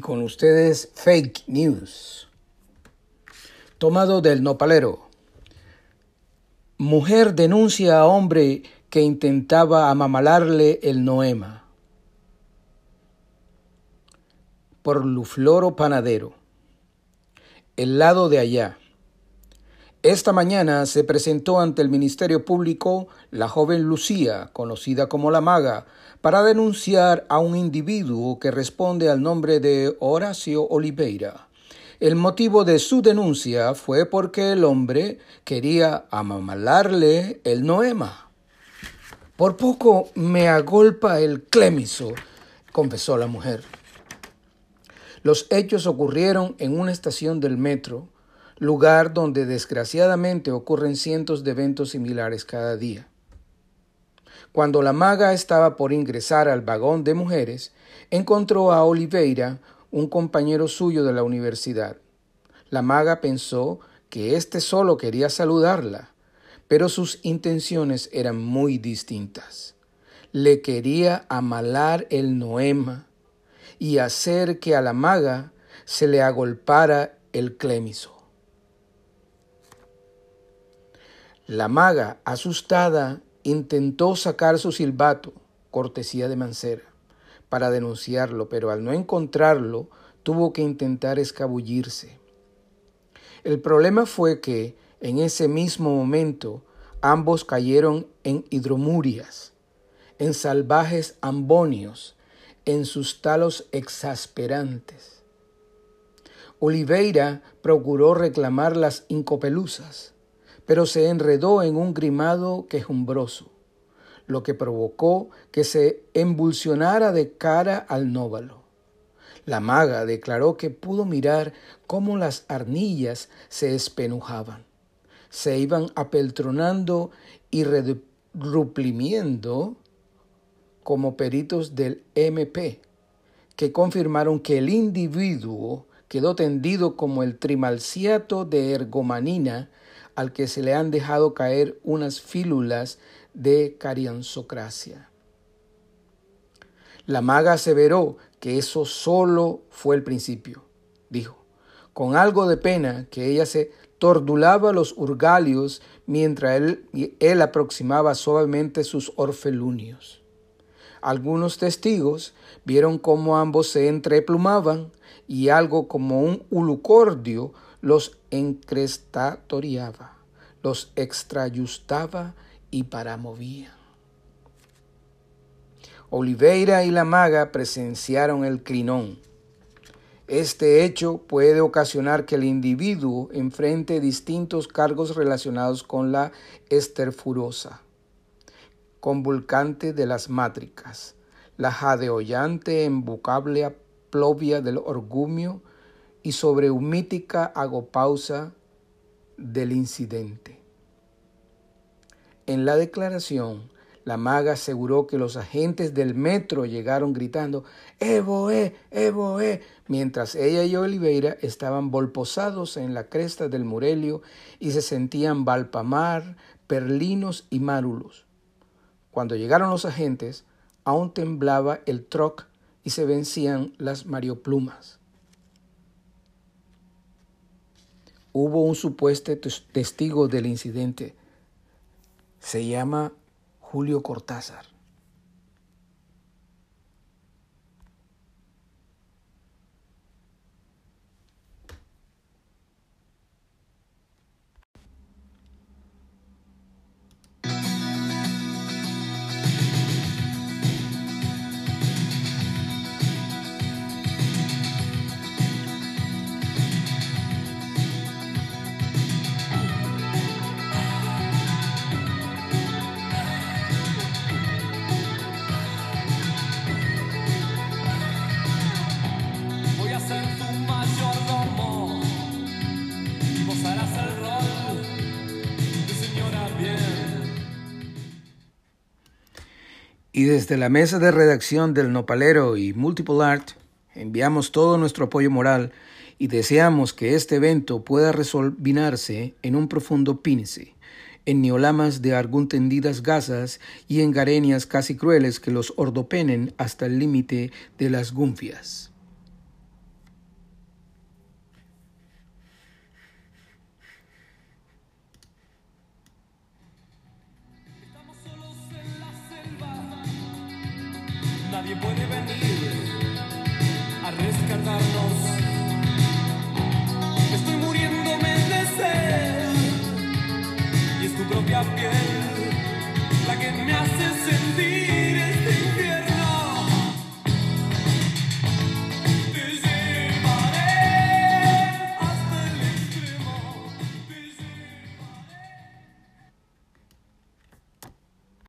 Con ustedes, Fake News. Tomado del nopalero. Mujer denuncia a hombre que intentaba amamalarle el noema. Por Lufloro Panadero. El lado de allá. Esta mañana se presentó ante el Ministerio Público la joven Lucía, conocida como la maga, para denunciar a un individuo que responde al nombre de Horacio Oliveira. El motivo de su denuncia fue porque el hombre quería amamalarle el noema. Por poco me agolpa el clémiso, confesó la mujer. Los hechos ocurrieron en una estación del metro, lugar donde desgraciadamente ocurren cientos de eventos similares cada día. Cuando la maga estaba por ingresar al vagón de mujeres, encontró a Oliveira, un compañero suyo de la universidad. La maga pensó que éste solo quería saludarla, pero sus intenciones eran muy distintas. Le quería amalar el noema y hacer que a la maga se le agolpara el clémiso. La maga, asustada, intentó sacar su silbato, cortesía de Mancera, para denunciarlo, pero al no encontrarlo, tuvo que intentar escabullirse. El problema fue que, en ese mismo momento, ambos cayeron en hidromurias, en salvajes ambonios, en sus talos exasperantes. Oliveira procuró reclamar las incopeluzas, pero se enredó en un grimado quejumbroso, lo que provocó que se embulsionara de cara al nóvalo. La maga declaró que pudo mirar cómo las arnillas se espenujaban, se iban apeltronando y reduplimiendo como peritos del MP, que confirmaron que el individuo quedó tendido como el trimalciato de ergomanina al que se le han dejado caer unas fílulas de carianzocracia. La maga aseveró que eso solo fue el principio, dijo, con algo de pena que ella se tordulaba los urgalios mientras él, él aproximaba suavemente sus orfelunios. Algunos testigos vieron cómo ambos se entreplumaban y algo como un ulucordio los encrestatoriaba, los extrayustaba y paramovía. Oliveira y la maga presenciaron el clinón. Este hecho puede ocasionar que el individuo enfrente distintos cargos relacionados con la esterfurosa, convulcante de las mátricas, la jadeollante embucable aplovia del orgumio y sobreumítica agopausa del incidente. En la declaración, la maga aseguró que los agentes del metro llegaron gritando Evoe, Evoe, mientras ella y Oliveira estaban volposados en la cresta del Murelio y se sentían valpamar, perlinos y márulos. Cuando llegaron los agentes, aún temblaba el troc y se vencían las marioplumas. Hubo un supuesto testigo del incidente. Se llama Julio Cortázar. Y desde la mesa de redacción del Nopalero y Multiple Art, Enviamos todo nuestro apoyo moral y deseamos que este evento pueda resolvinarse en un profundo pince, en neolamas de algún tendidas gasas y en garenias casi crueles que los ordopenen hasta el límite de las gunfias. Nadie puede venir a rescatarnos. Estoy muriéndome de sed. Y es tu propia piel la que me hace sentir.